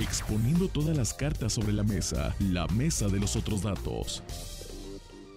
exponiendo todas las cartas sobre la mesa, la mesa de los otros datos.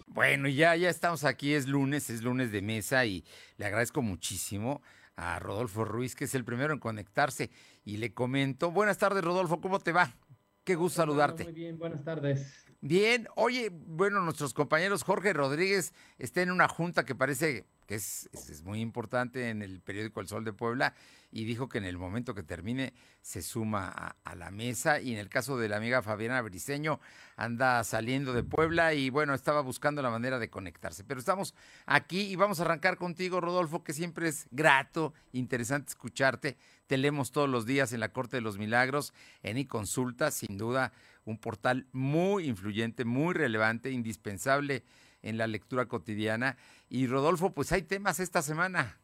Bueno, ya, ya estamos aquí, es lunes, es lunes de mesa y le agradezco muchísimo a Rodolfo Ruiz, que es el primero en conectarse. Y le comento, buenas tardes Rodolfo, ¿cómo te va? Qué gusto saludarte. Muy bien, buenas tardes. Bien, oye, bueno, nuestros compañeros Jorge Rodríguez está en una junta que parece es, muy importante en el periódico El Sol de Puebla y dijo que en el momento que termine se suma a, a, la mesa y en el caso de la amiga Fabiana Briceño anda saliendo de Puebla y bueno, estaba buscando la manera de conectarse. Pero estamos aquí y vamos a arrancar contigo, Rodolfo, que siempre es grato, interesante escucharte. Te leemos todos los días en la Corte de los Milagros, en iConsulta, sin duda, un portal muy influyente, muy relevante, indispensable en la lectura cotidiana. Y Rodolfo, pues hay temas esta semana.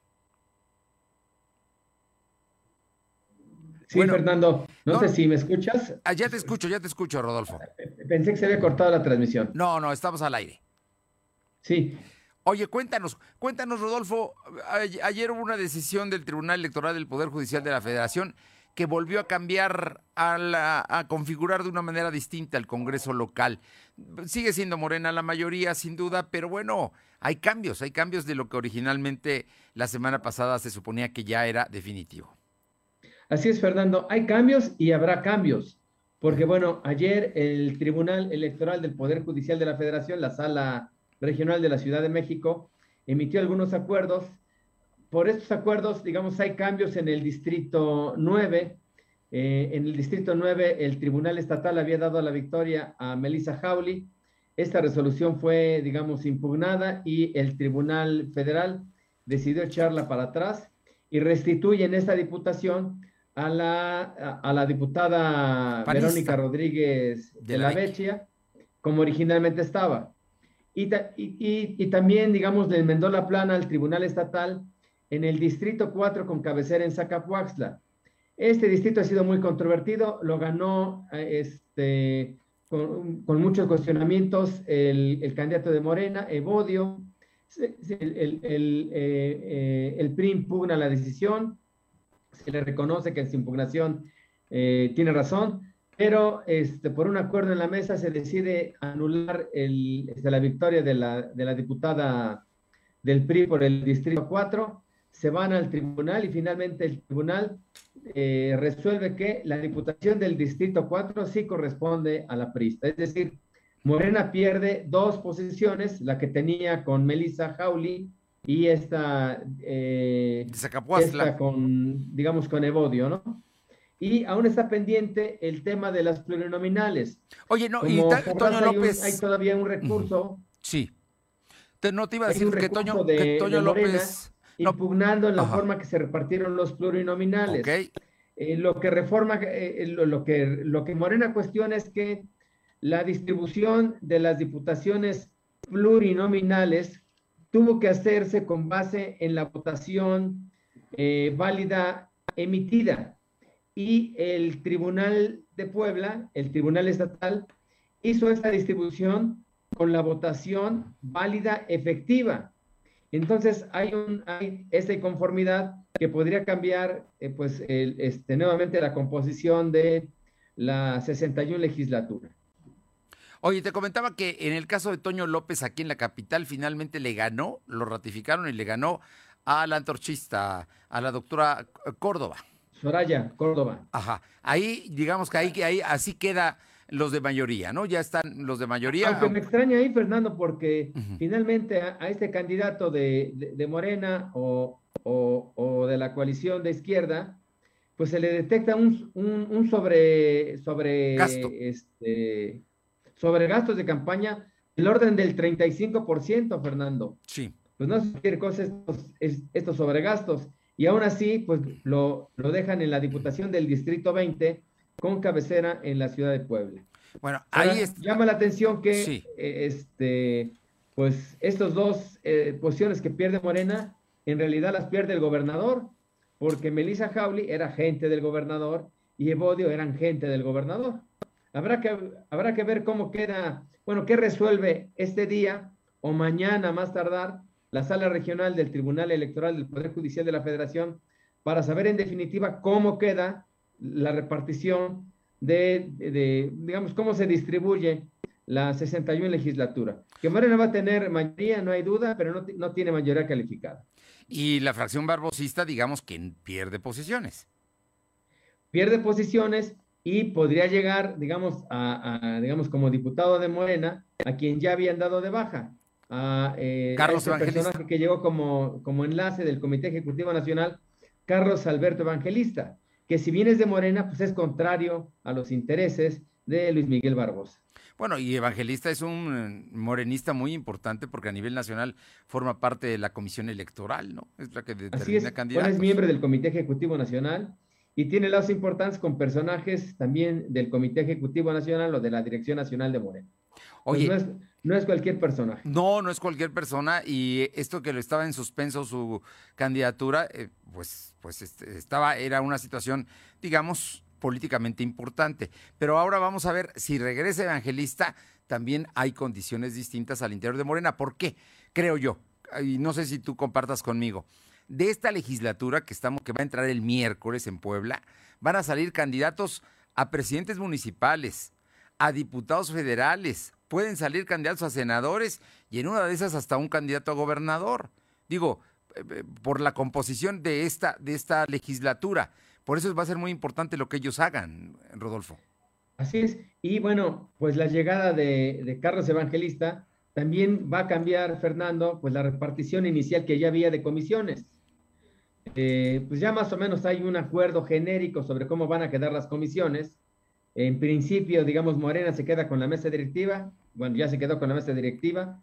Sí, bueno, Fernando, no, no, sé si me escuchas. Ah, ya te escucho, ya te escucho, Rodolfo. Pensé que se había cortado la transmisión. No, no, estamos al aire. Sí. Oye, cuéntanos, cuéntanos, Rodolfo. Ayer hubo una decisión del Tribunal Electoral del Poder Judicial de la Federación que volvió a cambiar, a, la, configurar de una manera distinta el Congreso local. Sigue siendo morena la mayoría, sin duda, pero bueno, hay cambios, hay cambios de lo que originalmente la semana pasada se suponía que ya era definitivo. Así es, Fernando, hay cambios y habrá cambios, porque bueno, ayer el Tribunal Electoral del Poder Judicial de la Federación, la Sala Regional de la Ciudad de México, emitió algunos acuerdos por estos acuerdos, digamos, hay cambios en el Distrito 9. Eh, en el Distrito 9, el Tribunal Estatal había dado la victoria a Melissa Hawley. Esta resolución fue, digamos, impugnada y el Tribunal Federal decidió echarla para atrás y restituye en esta diputación a la, a, a la diputada Panista. Verónica Rodríguez de, de la Vecchia, como originalmente estaba. Y, y, y, también, digamos, le enmendó la plana al Tribunal Estatal en el Distrito 4 con cabecera en Zacapuaxtla. Este distrito ha sido muy controvertido, lo ganó este, con, muchos cuestionamientos el, candidato de Morena, Evodio. El, eh, el PRI impugna la decisión, se le reconoce que en su impugnación eh, tiene razón, pero este, por un acuerdo en la mesa se decide anular el, este, la victoria de la, de la diputada del PRI por el Distrito 4 se van al tribunal y finalmente el tribunal eh, resuelve que la diputación del distrito 4 sí corresponde a la prista. Es decir, Morena pierde dos posiciones, la que tenía con Melissa Hawley y esta, eh, esta con, digamos, con Evodio, ¿no? Y aún está pendiente el tema de las plurinominales. Oye, no, Como y Toño hay, López. Un, hay todavía un recurso. Sí. Te, no te iba a decir que Toño, de, que Toño López impugnando en la Ajá. forma que se repartieron los plurinominales. Okay. Eh, lo que reforma, eh, lo, lo, que, lo que Morena cuestiona es que la distribución de las diputaciones plurinominales tuvo que hacerse con base en la votación eh, válida emitida. Y el Tribunal de Puebla, el Tribunal Estatal, hizo esta distribución con la votación válida efectiva. Entonces hay, un, hay esta inconformidad que podría cambiar eh, pues el, este, nuevamente la composición de la 61 legislatura. Oye, te comentaba que en el caso de Toño López aquí en la capital finalmente le ganó, lo ratificaron y le ganó a la antorchista, a la doctora Córdoba. Soraya Córdoba. Ajá. Ahí, digamos que ahí, ahí así queda los de mayoría, ¿no? Ya están los de mayoría. Aunque me extraña ahí, Fernando, porque uh -huh. finalmente a, a, este candidato de, de, de Morena o, o, o, de la coalición de izquierda, pues se le detecta un, un, un sobre, sobre, Gasto. este, sobre gastos de campaña del orden del 35%, Fernando. Sí. Pues no sé qué cosa estos, estos sobregastos. Y aún así, pues lo, lo dejan en la Diputación del Distrito 20 con cabecera en la ciudad de Puebla. Bueno, ahí Ahora, es... llama la atención que Sí. eh, este, pues estos dos eh, posiciones que pierde Morena, en realidad las pierde el gobernador, porque Melissa Hawley era gente del gobernador y Evodio eran gente del gobernador. Habrá que, habrá que ver cómo queda, bueno, qué resuelve este día o mañana más tardar la sala regional del Tribunal Electoral del Poder Judicial de la Federación para saber en definitiva cómo queda la repartición de, digamos, cómo se distribuye la 61 legislatura. Que Morena va a tener mayoría, no hay duda, pero no, no tiene mayoría calificada. Y la fracción barbosista, digamos que pierde posiciones. Pierde posiciones y podría llegar, digamos, a, digamos, como diputado de Morena, a quien ya habían dado de baja. A, eh, Carlos a personaje que llegó como, como enlace del Comité Ejecutivo Nacional, Carlos Alberto Evangelista, que si bien es de Morena, pues es contrario a los intereses de Luis Miguel Barbosa. Bueno, y Evangelista es un morenista muy importante porque a nivel nacional forma parte de la comisión electoral, ¿no? Es la que determina candidatos. es miembro del Comité Ejecutivo Nacional y tiene lazos importantes con personajes también del Comité Ejecutivo Nacional o de la Dirección Nacional de Morena. Pues Oye, no, es, cualquier personaje. No, no es cualquier persona y esto que lo estaba en suspenso su candidatura, eh, pues, pues este, estaba, era una situación, digamos, políticamente importante. Pero ahora vamos a ver si regresa Evangelista, también hay condiciones distintas al interior de Morena. ¿Por qué? Creo yo, y no sé si tú compartas conmigo. De esta legislatura que estamos, que va a entrar el miércoles en Puebla, van a salir candidatos a presidentes municipales, a diputados federales, pueden salir candidatos a senadores y en una de esas hasta un candidato a gobernador. Digo, por la composición de esta, de esta legislatura. Por eso va a ser muy importante lo que ellos hagan, Rodolfo. Así es. Y bueno, pues la llegada de, Carlos Evangelista también va a cambiar, Fernando, pues la repartición inicial que ya había de comisiones. Eh, pues ya más o menos hay un acuerdo genérico sobre cómo van a quedar las comisiones. En principio, digamos, Morena se queda con la mesa directiva, bueno, ya se quedó con la mesa directiva,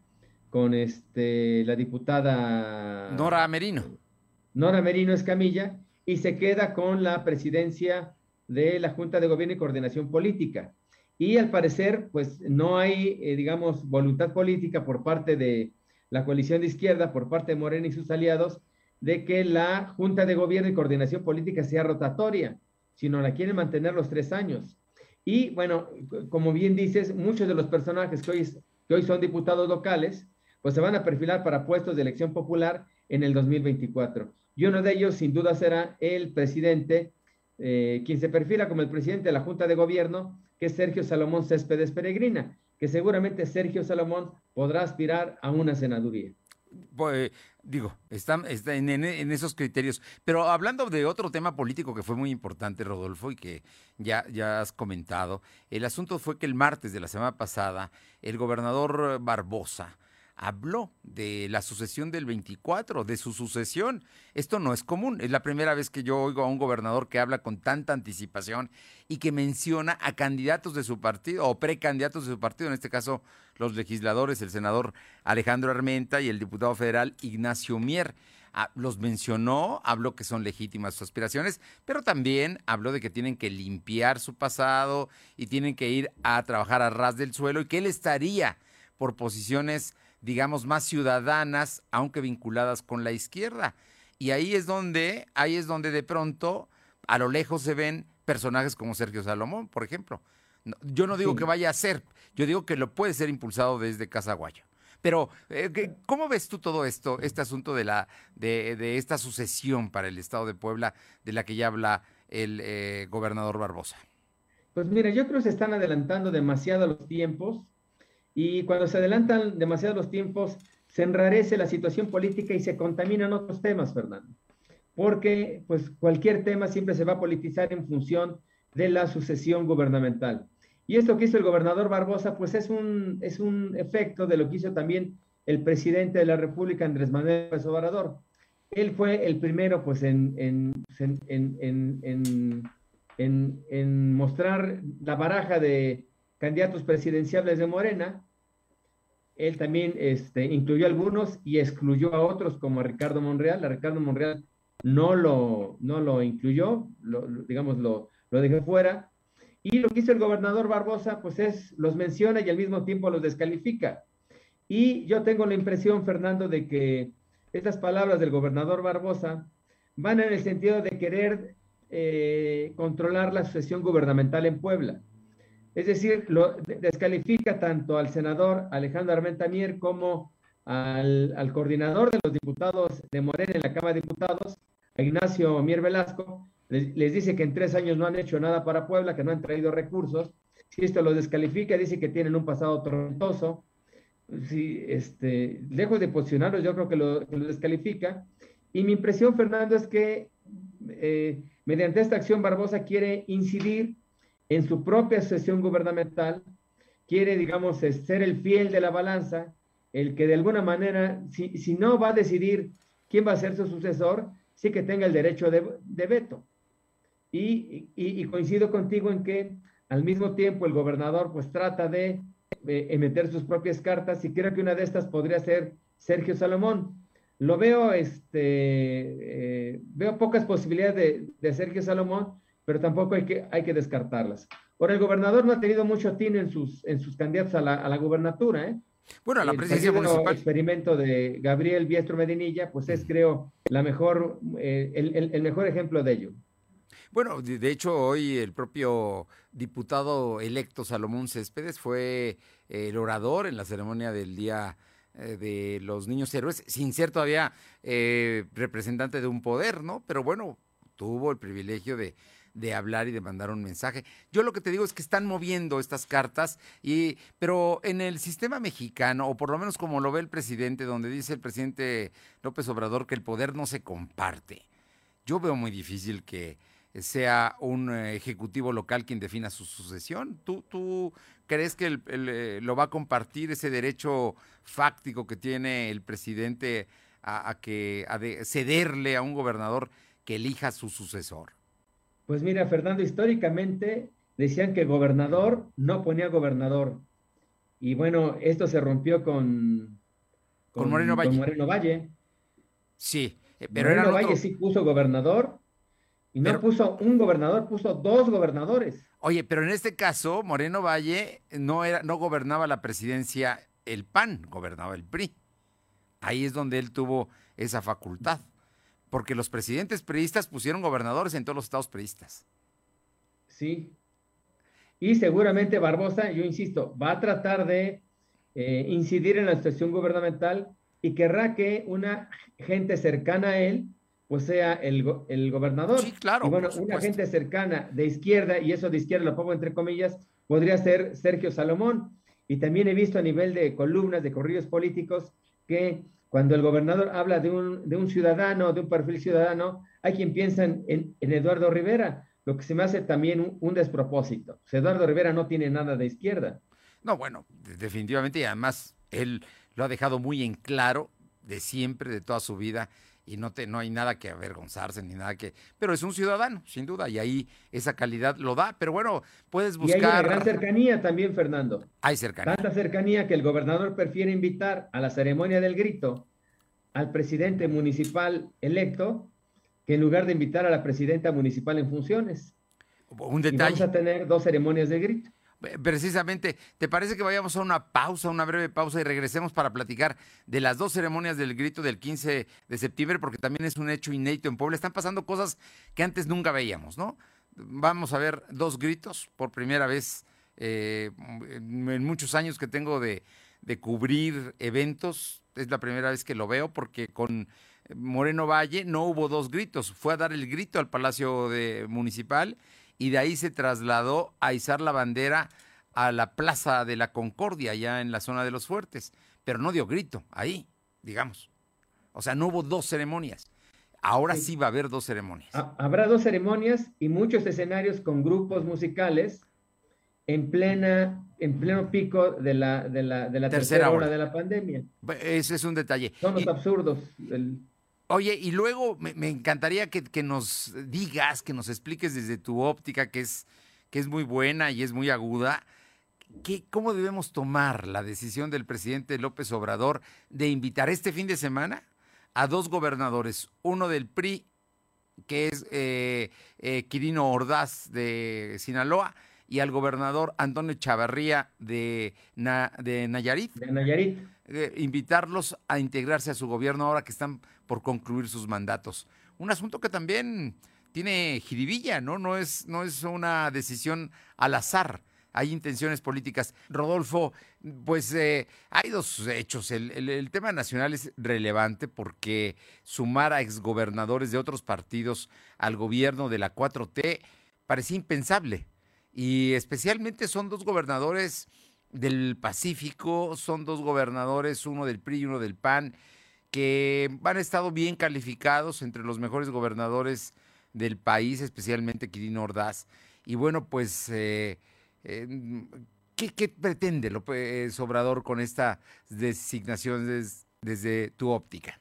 con este, la diputada... Nora Merino. Nora Merino Escamilla, y se queda con la presidencia de la Junta de Gobierno y Coordinación Política. Y al parecer, pues no hay, eh, digamos, voluntad política por parte de la coalición de izquierda, por parte de Morena y sus aliados, de que la Junta de Gobierno y Coordinación Política sea rotatoria, sino la quieren mantener los tres años. Y bueno, como bien dices, muchos de los personajes que hoy, que hoy son diputados locales, pues se van a perfilar para puestos de elección popular en el 2024 y uno de ellos sin duda será el presidente, eh, quien se perfila como el presidente de la Junta de Gobierno, que es Sergio Salomón Céspedes Peregrina, que seguramente Sergio Salomón podrá aspirar a una senaduría. Pues, digo, está, en, en, esos criterios. Pero hablando de otro tema político que fue muy importante, Rodolfo, y que ya, ya has comentado, el asunto fue que el martes de la semana pasada, el gobernador Barbosa habló de la sucesión del 24, de su sucesión. Esto no es común, es la primera vez que yo oigo a un gobernador que habla con tanta anticipación y que menciona a candidatos de su partido o precandidatos de su partido, en este caso los legisladores, el senador Alejandro Armenta y el diputado federal Ignacio Mier. Ah, los mencionó, habló que son legítimas sus aspiraciones, pero también habló de que tienen que limpiar su pasado y tienen que ir a trabajar a ras del suelo y que él estaría por posiciones digamos, más ciudadanas, aunque vinculadas con la izquierda. Y ahí es donde, ahí es donde de pronto a lo lejos se ven personajes como Sergio Salomón, por ejemplo. Yo no digo que vaya a ser, yo digo que lo puede ser impulsado desde Casaguayo. Pero, eh, ¿cómo ves tú todo esto, este asunto de, la, de, de, esta sucesión para el Estado de Puebla de la que ya habla el eh, gobernador Barbosa? Pues mira, yo creo que se están adelantando demasiado los tiempos y cuando se adelantan demasiado los tiempos, se enrarece la situación política y se contaminan otros temas, Fernando. Porque pues cualquier tema siempre se va a politizar en función de la sucesión gubernamental. Y esto que hizo el gobernador Barbosa, pues es un, es un efecto de lo que hizo también el presidente de la República, Andrés Manuel López Obrador. Él fue el primero, pues, en, en, en, en, mostrar la baraja de candidatos presidenciales de Morena él también este, incluyó algunos y excluyó a otros como a Ricardo Monreal. A Ricardo Monreal no lo, no lo incluyó, digamos, lo, lo dejó fuera. Y lo que hizo el gobernador Barbosa, pues es, los menciona y al mismo tiempo los descalifica. Y yo tengo la impresión, Fernando, de que estas palabras del gobernador Barbosa van en el sentido de querer eh, controlar la sucesión gubernamental en Puebla. Es decir, lo descalifica tanto al senador Alejandro Armenta Mier como al, coordinador de los diputados de Morena en la Cámara de Diputados, a Ignacio Mier Velasco, les, dice que en tres años no han hecho nada para Puebla, que no han traído recursos. Si esto lo descalifica, dice que tienen un pasado tormentoso. Si, este, lejos de posicionarlos, yo creo que lo, descalifica. Y mi impresión, Fernando, es que eh, mediante esta acción Barbosa quiere incidir en su propia sesión gubernamental, quiere, digamos, ser el fiel de la balanza, el que de alguna manera, si, si no va a decidir quién va a ser su sucesor, sí que tenga el derecho de, veto. Y, coincido contigo en que al mismo tiempo el gobernador pues trata de emitir sus propias cartas y creo que una de estas podría ser Sergio Salomón. Lo veo, este, eh, veo pocas posibilidades de, Sergio Salomón, pero tampoco hay que, hay que descartarlas. Ahora, el gobernador no ha tenido mucho tino en sus, en sus candidatos a la, a la gubernatura, ¿eh? Bueno, la presidencia municipal. El experimento de Gabriel Biestro Medinilla, pues es, creo, la mejor, eh, el, mejor ejemplo de ello. Bueno, de hecho, hoy el propio diputado electo Salomón Céspedes fue el orador en la ceremonia del Día eh, de los Niños Héroes, sin ser todavía eh, representante de un poder, ¿no? Pero bueno, tuvo el privilegio de de hablar y de mandar un mensaje. Yo lo que te digo es que están moviendo estas cartas, y, pero en el sistema mexicano, o por lo menos como lo ve el presidente, donde dice el presidente López Obrador que el poder no se comparte, yo veo muy difícil que sea un eh, ejecutivo local quien defina su sucesión. ¿Tú, tú crees que eh, lo va a compartir ese derecho fáctico que tiene el presidente a, que a cederle a un gobernador que elija su sucesor? Pues mira, Fernando, históricamente decían que gobernador no ponía gobernador. Y bueno, esto se rompió con, con, Moreno Valle. Con Moreno Valle. Sí, eh, pero Moreno Valle sí puso gobernador y no puso un gobernador, puso dos gobernadores. Oye, pero en este caso, Moreno Valle no, era, no gobernaba la presidencia el PAN, gobernaba el PRI. Ahí es donde él tuvo esa facultad porque los presidentes priistas pusieron gobernadores en todos los estados priistas. Sí. Y seguramente Barbosa, yo insisto, va a tratar de eh, incidir en la situación gubernamental y querrá que una gente cercana a él, pues sea el, gobernador. Sí, claro. Y bueno, una gente cercana de izquierda, y eso de izquierda lo pongo entre comillas, podría ser Sergio Salomón. Y también he visto a nivel de columnas, de corridos políticos, que cuando el gobernador habla de un, de un ciudadano, de un perfil ciudadano, hay quien piensa en, Eduardo Rivera, lo que se me hace también un, despropósito. Eduardo Rivera no tiene nada de izquierda. No, bueno, definitivamente, y además él lo ha dejado muy en claro de siempre, de toda su vida, y no, te, no hay nada que avergonzarse ni nada que... Pero es un ciudadano, sin duda, y ahí esa calidad lo da. Pero bueno, puedes buscar... Y hay una gran cercanía también, Fernando. Hay cercanía. Tanta cercanía que el gobernador prefiere invitar a la ceremonia del grito al presidente municipal electo que en lugar de invitar a la presidenta municipal en funciones. Un detalle. vamos a tener dos ceremonias de grito. Precisamente, ¿te parece que vayamos a una pausa, una breve pausa y regresemos para platicar de las dos ceremonias del grito del 15 de septiembre? Porque también es un hecho inédito en Puebla. Están pasando cosas que antes nunca veíamos, ¿no? Vamos a ver dos gritos por primera vez eh, en muchos años que tengo de, de cubrir eventos. Es la primera vez que lo veo porque con Moreno Valle no hubo dos gritos. Fue a dar el grito al Palacio de Municipal y de ahí se trasladó a izar la bandera a la Plaza de la Concordia, allá en la zona de los fuertes, pero no dio grito ahí, digamos. O sea, no hubo dos ceremonias. Ahora sí, va a haber dos ceremonias. Habrá dos ceremonias y muchos escenarios con grupos musicales en plena en pleno pico de la, de la, de la tercera, hora. de la pandemia. Ese es un detalle. Son los absurdos. Oye, y luego me, encantaría que, nos digas, que nos expliques desde tu óptica, que es, que es muy buena y es muy aguda, que, ¿cómo debemos tomar la decisión del presidente López Obrador de invitar este fin de semana a dos gobernadores, uno del PRI, que es eh, eh, Quirino Ordaz de Sinaloa, y al gobernador Antonio Chavarría de, de Nayarit. De Nayarit. Eh, invitarlos a integrarse a su gobierno ahora que están por concluir sus mandatos. Un asunto que también tiene jiribilla, ¿no? No es, no es una decisión al azar. hay intenciones políticas. Rodolfo, pues eh, hay dos hechos. El, tema nacional es relevante porque sumar a exgobernadores de otros partidos al gobierno de la 4T parecía impensable. Y especialmente son dos gobernadores del Pacífico, son dos gobernadores, uno del PRI y uno del PAN, que han estado bien calificados entre los mejores gobernadores del país, especialmente Quirino Ordaz. Y bueno, pues, eh, eh, ¿qué, pretende López Obrador con esta designación desde tu óptica?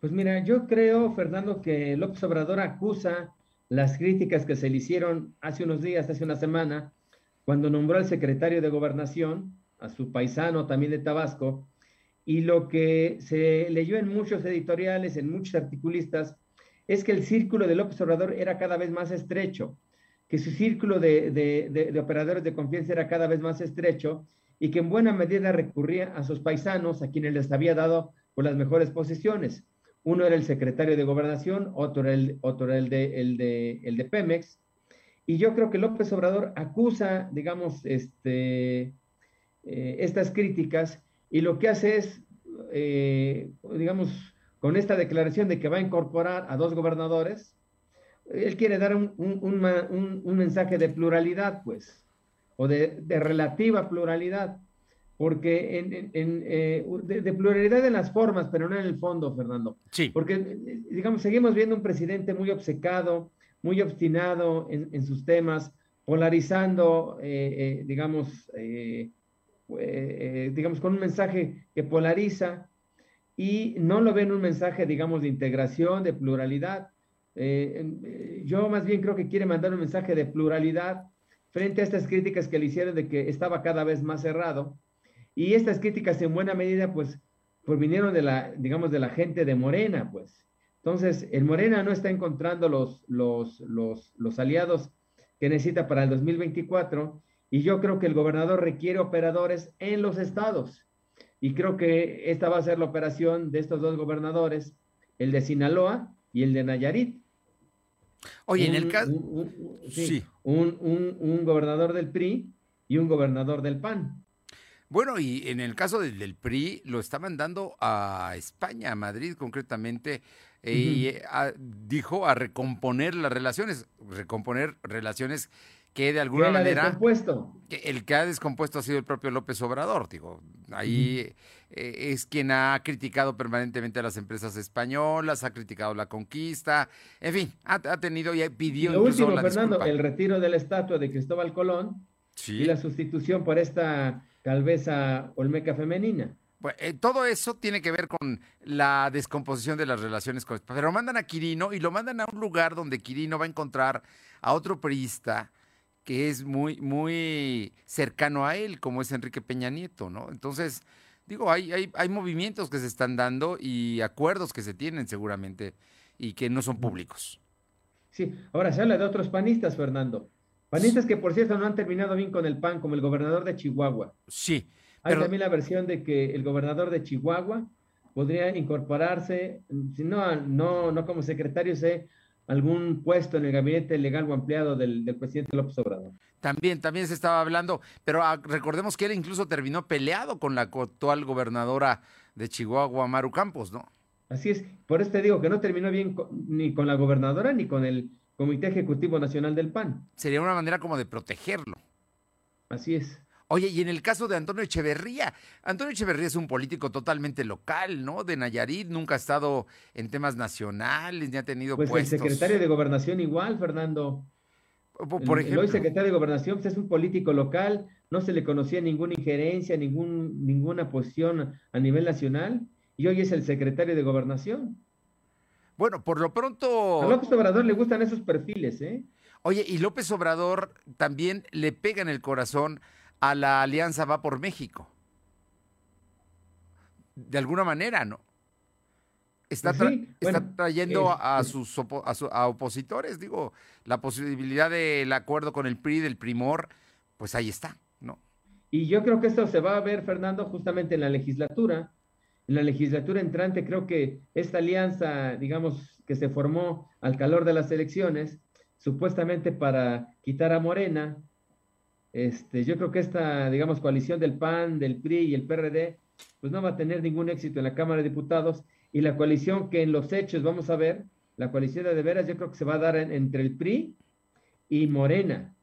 Pues mira, yo creo, Fernando, que López Obrador acusa las críticas que se le hicieron hace unos días, hace una semana, cuando nombró al secretario de Gobernación, a su paisano también de Tabasco, y lo que se leyó en muchos editoriales, en muchos articulistas, es que el círculo de López Obrador era cada vez más estrecho, que su círculo de, operadores de confianza era cada vez más estrecho y que en buena medida recurría a sus paisanos, a quienes les había dado por las mejores posiciones. Uno era el secretario de Gobernación, otro era el, de, el, de, el de Pemex. Y yo creo que López Obrador acusa, digamos, este, eh, estas críticas y lo que hace es, eh, digamos, con esta declaración de que va a incorporar a dos gobernadores, él quiere dar un, mensaje de pluralidad, pues, o de, relativa pluralidad, porque en, eh, de, pluralidad en las formas, pero no en el fondo, Fernando. Sí. Porque, digamos, seguimos viendo un presidente muy obcecado, muy obstinado en, sus temas, polarizando, eh, digamos, eh, digamos, con un mensaje que polariza y no lo ven un mensaje, digamos, de integración, de pluralidad. Eh, yo más bien creo que quiere mandar un mensaje de pluralidad frente a estas críticas que le hicieron de que estaba cada vez más cerrado. Y estas críticas en buena medida, pues, pues vinieron de la, digamos, de la gente de Morena, pues. Entonces, el Morena no está encontrando los, los, los, los aliados que necesita para el 2024 y yo creo que el gobernador requiere operadores en los estados. Y creo que esta va a ser la operación de estos dos gobernadores, el de Sinaloa y el de Nayarit. Oye, en el caso... sí, Un, un, gobernador del PRI y un gobernador del PAN. Bueno, y en el caso del, PRI lo está mandando a España, a Madrid concretamente, y eh, dijo a recomponer las relaciones, recomponer relaciones que de alguna manera... Descompuesto? El que ha descompuesto ha sido el propio López Obrador, digo. Ahí eh, es quien ha criticado permanentemente a las empresas españolas, ha criticado la conquista, en fin, ha, tenido y pidió... Lo último, Fernando, el retiro de la estatua de Cristóbal Colón y la sustitución por esta calveza olmeca femenina. Eh, todo eso tiene que ver con la descomposición de las relaciones con... Pero mandan a Quirino y lo mandan a un lugar donde Quirino va a encontrar a otro priista que es muy, muy cercano a él, como es Enrique Peña Nieto, ¿no? Entonces, digo, hay, hay, hay movimientos que se están dando y acuerdos que se tienen seguramente y que no son públicos. Sí, ahora se habla de otros panistas, Fernando. Panistas que, por cierto, no han terminado bien con el PAN, como el gobernador de Chihuahua. Sí. Hay también la versión de que el gobernador de Chihuahua podría incorporarse, si no, no, no como secretario, sé, algún puesto en el gabinete legal o ampliado del, presidente López Obrador. También, también se estaba hablando, pero ah, recordemos que él incluso terminó peleado con la actual gobernadora de Chihuahua, Maru Campos, ¿no? Así es, por eso te digo que no terminó bien ni con la gobernadora ni con el Comité Ejecutivo Nacional del PAN. Sería una manera como de protegerlo. Así es. Oye, y en el caso de Antonio Echeverría, Antonio Echeverría es un político totalmente local, ¿no? De Nayarit, nunca ha estado en temas nacionales, ni ha tenido pues puestos. el secretario de Gobernación igual, Fernando. Por, ejemplo. El hoy secretario de Gobernación pues, es un político local, no se le conocía ninguna injerencia, ningún, ninguna posición a nivel nacional, y hoy es el secretario de Gobernación. Bueno, por lo pronto. A López Obrador le gustan esos perfiles, ¿eh? Oye, y López Obrador también le pega en el corazón a la alianza Va por México. De alguna manera, ¿no? Está, trayendo a, sus a, opositores, digo, la posibilidad del acuerdo con el PRI, del primor, pues ahí está, ¿no? Y yo creo que esto se va a ver, Fernando, justamente en la legislatura. En la legislatura entrante, creo que esta alianza, digamos, que se formó al calor de las elecciones, supuestamente para quitar a Morena, este, yo creo que esta, digamos, coalición del PAN, del PRI y el PRD, pues no va a tener ningún éxito en la Cámara de Diputados y la coalición que en los hechos vamos a ver, la coalición de, veras, yo creo que se va a dar entre el PRI y Morena.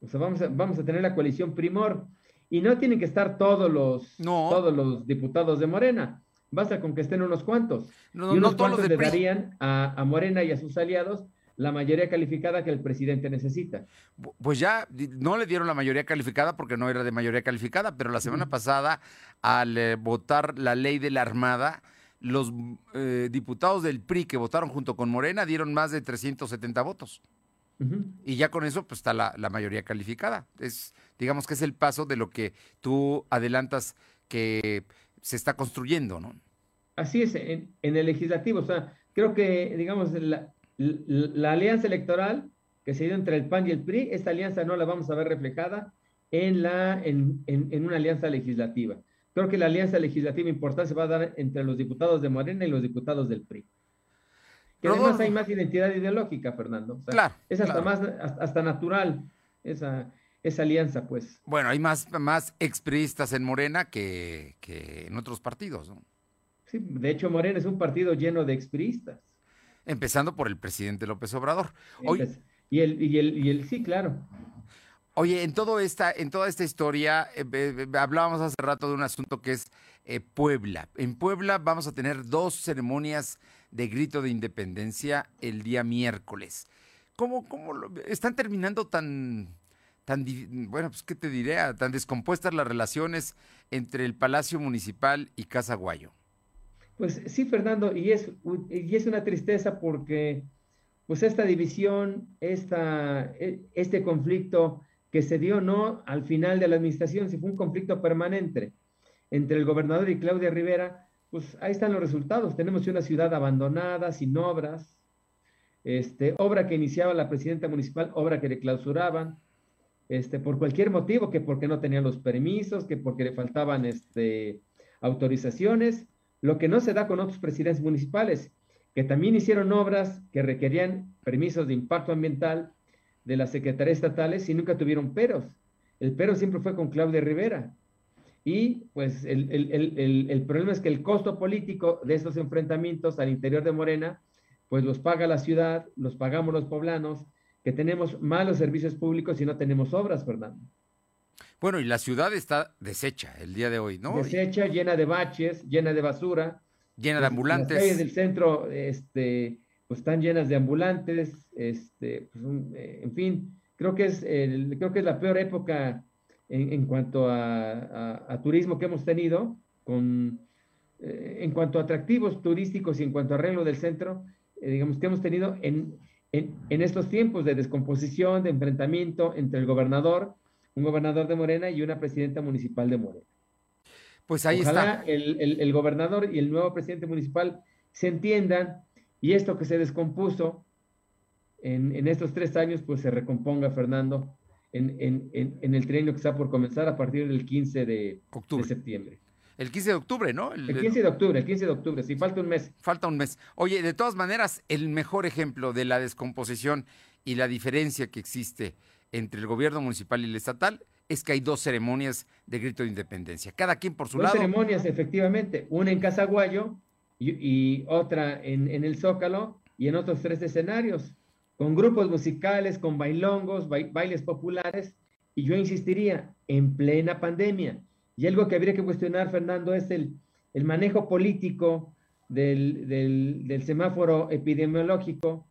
O sea, vamos a, vamos a tener la coalición primor. Y no tienen que estar todos los, todos los diputados de Morena. Basta con que estén unos cuantos. No, y unos cuantos le darían a, a Morena y a sus aliados la mayoría calificada que el presidente necesita. Pues ya no le dieron la mayoría calificada porque no era de mayoría calificada, pero la semana pasada, al eh, votar la ley de la Armada, los eh, diputados del PRI que votaron junto con Morena dieron más de 370 votos. Y ya con eso, pues está la, mayoría calificada. Es, digamos que es el paso de lo que tú adelantas que se está construyendo, ¿no? Así es, en, en el legislativo. O sea, creo que, digamos, la, la alianza electoral que se dio entre el PAN y el PRI, esta alianza no la vamos a ver reflejada en, la, en, en, una alianza legislativa. Creo que la alianza legislativa importante se va a dar entre los diputados de Morena y los diputados del PRI. Que además hay más identidad ideológica, Fernando. claro. Es hasta más, hasta, natural esa, esa alianza, pues. Bueno, hay más, más expriistas en Morena que, que en otros partidos, ¿no? Sí, de hecho, Morena es un partido lleno de expriistas empezando por el presidente López Obrador. y, el, y, el, y el, sí, claro. Oye, en, todo esta, en toda esta historia, eh, hablábamos hace rato de un asunto que es eh, Puebla. En Puebla vamos a tener dos ceremonias de grito de independencia el día miércoles. ¿Cómo, cómo están terminando tan, tan, bueno, pues qué te diré, tan descompuestas las relaciones entre el Palacio Municipal y Casa Guayo? Pues sí, Fernando, y es, y es una tristeza porque pues esta división, esta, e, este conflicto que se dio no al final de la administración, si fue un conflicto permanente entre el gobernador y Claudia Rivera, pues ahí están los resultados. Tenemos una ciudad abandonada, sin obras, este, obra que iniciaba la presidenta municipal, obra que le clausuraban, este, por cualquier motivo, que porque no tenían los permisos, que porque le faltaban este, autorizaciones, lo que no se da con otros presidentes municipales, que también hicieron obras que requerían permisos de impacto ambiental de las secretarías estatales y nunca tuvieron peros. El pero siempre fue con Claudia Rivera. Y pues el, problema es que el costo político de estos enfrentamientos al interior de Morena, pues los paga la ciudad, los pagamos los poblanos, que tenemos malos servicios públicos y no tenemos obras, Fernando. Bueno, y la ciudad está deshecha el día de hoy, ¿no? Deshecha, llena de baches, llena de basura. Llena de ambulantes. Las calles del centro, este, pues están llenas de ambulantes, este, pues, eh, en fin, creo que es el, creo que es la peor época en, cuanto a, turismo que hemos tenido, con, eh, en cuanto a atractivos turísticos y en cuanto a arreglo del centro, eh, digamos que hemos tenido en, en, en estos tiempos de descomposición, de enfrentamiento entre el gobernador un gobernador de Morena y una presidenta municipal de Morena. Pues ahí está. El, el, gobernador y el nuevo presidente municipal se entiendan y esto que se descompuso en, en estos tres años, pues se recomponga, Fernando, en, en, en, el trienio que está por comenzar a partir del 15 de, de septiembre. El 15 de octubre, ¿no? El, el, 15 de octubre, el 15 de octubre, sí, falta un mes. Falta un mes. Oye, de todas maneras, el mejor ejemplo de la descomposición y la diferencia que existe entre el gobierno municipal y el estatal es que hay dos ceremonias de grito de independencia, cada quien por su lado. Dos ceremonias, efectivamente, una en Casaguayo y, y otra en, en, el Zócalo y en otros tres escenarios, con grupos musicales, con bailongos, bailes populares, y yo insistiría, en plena pandemia. Y algo que habría que cuestionar, Fernando, es el, el manejo político del, del, del semáforo epidemiológico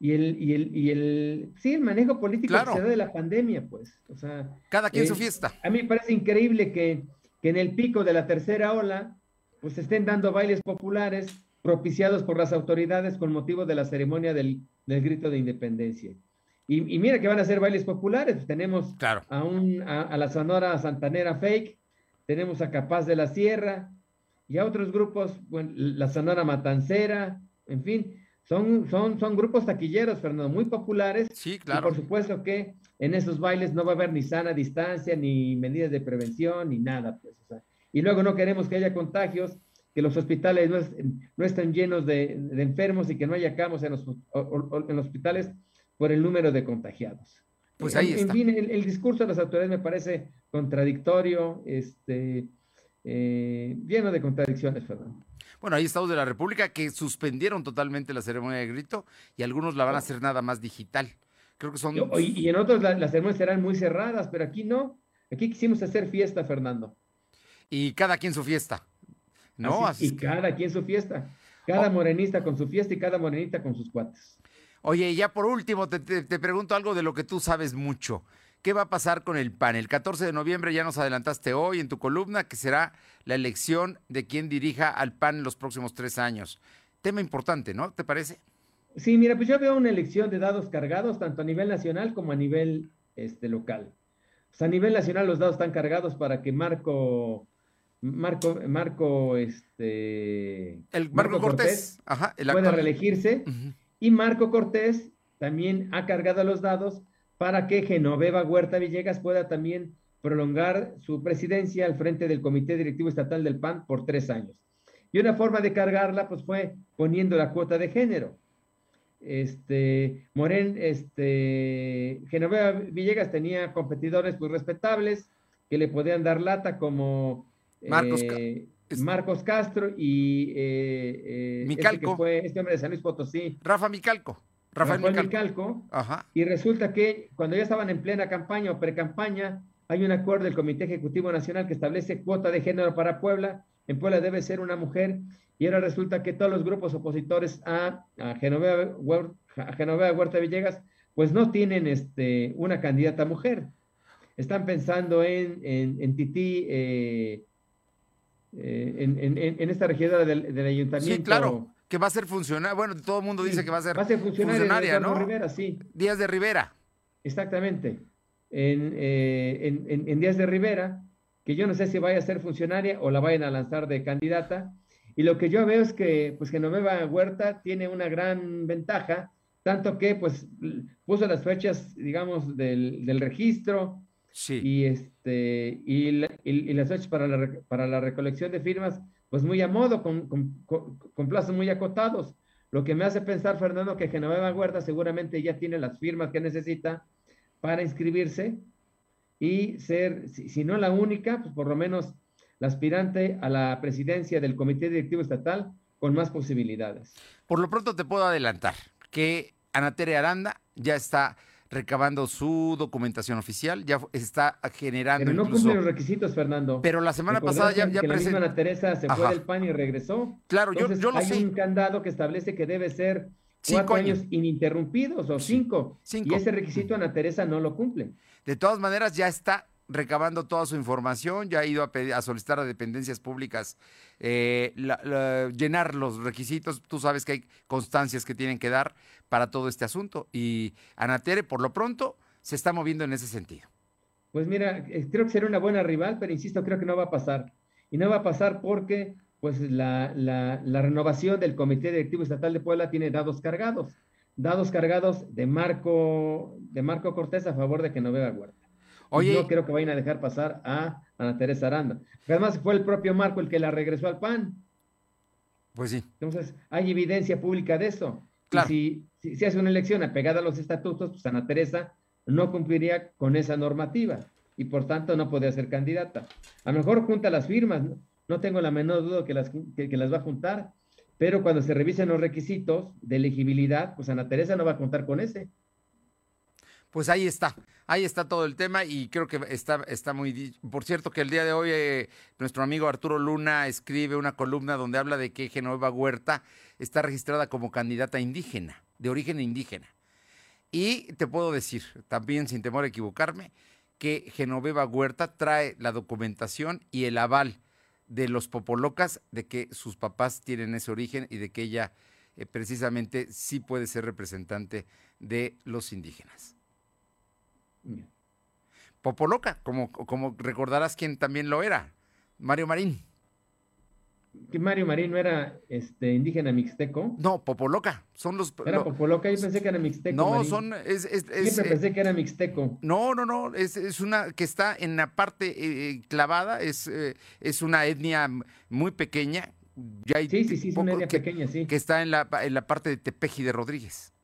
y el, y el, y el, sí, el manejo político que se da de la pandemia, pues. O sea, Cada quien su eh, fiesta. A mí me parece increíble que, que, en el pico de la tercera ola, pues estén dando bailes populares propiciados por las autoridades con motivo de la ceremonia del, del grito de independencia. Y, y, mira que van a ser bailes populares. Tenemos a, un, a, la Sonora Santanera Fake, tenemos a Capaz de la Sierra y a otros grupos, bueno, la Sonora Matancera, en fin son, son, son grupos taquilleros, Fernando, muy populares. Sí, claro. Y por supuesto que en esos bailes no va a haber ni sana distancia, ni medidas de prevención, ni nada. Pues, o sea, y luego no queremos que haya contagios, que los hospitales no, no estén llenos de, enfermos y que no haya camas en los, en los hospitales por el número de contagiados. Pues ahí en, está. En fin, el, el, discurso de las autoridades me parece contradictorio, este, eh, lleno de contradicciones, Fernando. Bueno, hay estados de la República que suspendieron totalmente la ceremonia de grito y algunos la van a hacer nada más digital. Creo que son... Y, y en otros la, las ceremonias serán muy cerradas, pero aquí no. Aquí quisimos hacer fiesta, Fernando. Y cada quien su fiesta. ¿No? Así, Así y que... cada quien su fiesta. Cada oh. morenista con su fiesta y cada morenita con sus cuates. Oye, ya por último, te, te, te, pregunto algo de lo que tú sabes mucho. ¿Qué va a pasar con el PAN? El 14 de noviembre ya nos adelantaste hoy en tu columna que será la elección de quien dirija al PAN en los próximos tres años. Tema importante, ¿no? ¿Te parece? Sí, mira, pues yo veo una elección de dados cargados tanto a nivel nacional como a nivel este, local. O sea, a nivel nacional los dados están cargados para que Marco, Marco, Marco, este, el Marco, Marco Cortés, Cortés Ajá, el pueda reelegirse. Uh -huh. Y Marco Cortés también ha cargado los dados para que Genoveva Huerta Villegas pueda también prolongar su presidencia al frente del Comité Directivo Estatal del PAN por tres años. Y una forma de cargarla, pues fue poniendo la cuota de género. Este, Moren, este, Genoveva Villegas tenía competidores muy respetables que le podían dar lata como Marcos, eh, Marcos Castro y eh, eh, Micalco. Este, que fue este hombre de San Luis Potosí. Rafa Micalco. Rafael, Rafael Micalco. Micalco. Ajá. Y resulta que cuando ya estaban en plena campaña o pre-campaña, hay un acuerdo del Comité Ejecutivo Nacional que establece cuota de género para Puebla. En Puebla debe ser una mujer. Y ahora resulta que todos los grupos opositores a, a, Genoveva, Huerta, a Genoveva Huerta Villegas, pues no tienen este, una candidata mujer. Están pensando en, en, en Tití, eh, eh, en, en, en, esta regidora del, del, ayuntamiento. Sí, claro, que va a ser funcionaria. Bueno, todo el mundo dice sí, que va a ser, va a ser funcionaria, funcionaria ¿no? Rivera, sí. Díaz de Rivera. Exactamente. En, eh, en, Díaz de Rivera, que yo no sé si vaya a ser funcionaria o la vayan a lanzar de candidata. Y lo que yo veo es que, pues, Genoveva Huerta tiene una gran ventaja, tanto que, pues, puso las fechas, digamos, del, del registro, Sí. Y, este, y, la, y, y las fechas para la, para la recolección de firmas, pues muy a modo, con, con, con, plazos muy acotados. Lo que me hace pensar, Fernando, que Genoveva Huerta seguramente ya tiene las firmas que necesita para inscribirse y ser, si, si no la única, pues por lo menos la aspirante a la presidencia del Comité Directivo Estatal con más posibilidades. Por lo pronto te puedo adelantar que Ana Tere Aranda ya está recabando su documentación oficial, ya está generando. Pero no incluso... cumple los requisitos, Fernando. Pero la semana pasada ya, ya que present... la misma Ana Teresa se Ajá. fue del PAN y regresó. Claro, Entonces, yo, yo lo hay sé. un candado que establece que debe ser cinco cuatro años. ininterrumpidos o cinco. Y ese requisito Ana Teresa no lo cumple. De todas maneras, ya está recabando toda su información, ya ha ido a, solicitar a dependencias públicas eh, llenar los requisitos. Tú sabes que hay constancias que tienen que dar para todo este asunto. Y Anatere, por lo pronto, se está moviendo en ese sentido. Pues mira, eh, creo que será una buena rival, pero insisto, creo que no va a pasar. Y no va a pasar porque pues la, renovación del Comité Directivo Estatal de Puebla tiene dados cargados. Dados cargados de Marco, de Marco Cortés a favor de Genoveva Huerta. Oye, no creo que vayan a dejar pasar a Ana Teresa Aranda. Además fue el propio Marco el que la regresó al PAN. Pues sí. Entonces, hay evidencia pública de eso. Claro. Y si, si, si hace una elección apegada a los estatutos, pues Ana Teresa no cumpliría con esa normativa y por tanto no podría ser candidata. A lo mejor junta las firmas, no, no tengo la menor duda que las, que, que las va a juntar, pero cuando se revisen los requisitos de elegibilidad, pues Ana Teresa no va a contar con ese. Pues ahí está, ahí está todo el tema y creo que está, está muy... Por cierto que el día de hoy eh, nuestro amigo Arturo Luna escribe una columna donde habla de que Genoveva Huerta está registrada como candidata indígena, de origen indígena. Y te puedo decir, también sin temor a equivocarme, que Genoveva Huerta trae la documentación y el aval de los popolocas de que sus papás tienen ese origen y de que ella eh, precisamente sí puede ser representante de los indígenas. Popoloca, como, como recordarás quien también lo era, Mario Marín. ¿Que Mario Marín no era este, indígena mixteco? No, Popoloca, son los... Era lo, Popoloca, yo pensé que era mixteco. No, Marín. son... Es, es, Siempre es, pensé que era mixteco. No, no, no, es, es una que está en la parte eh, clavada, es, eh, es una etnia muy pequeña. Ya hay sí, sí, sí, es una etnia que, pequeña, sí. Que está en la, en la parte de Tepeji de Rodríguez.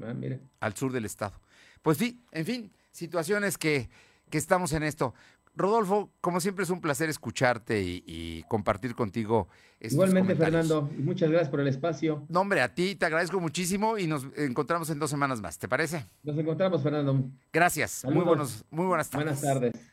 Ah, mira. Al sur del estado. Pues sí, en fin, situaciones que, que estamos en esto. Rodolfo, como siempre es un placer escucharte y, compartir contigo. Igualmente, Fernando, muchas gracias por el espacio. No, hombre, a ti te agradezco muchísimo y nos encontramos en dos semanas más, ¿te parece? Nos encontramos, Fernando. Gracias, muy, buenos, muy buenas tardes. Buenas tardes.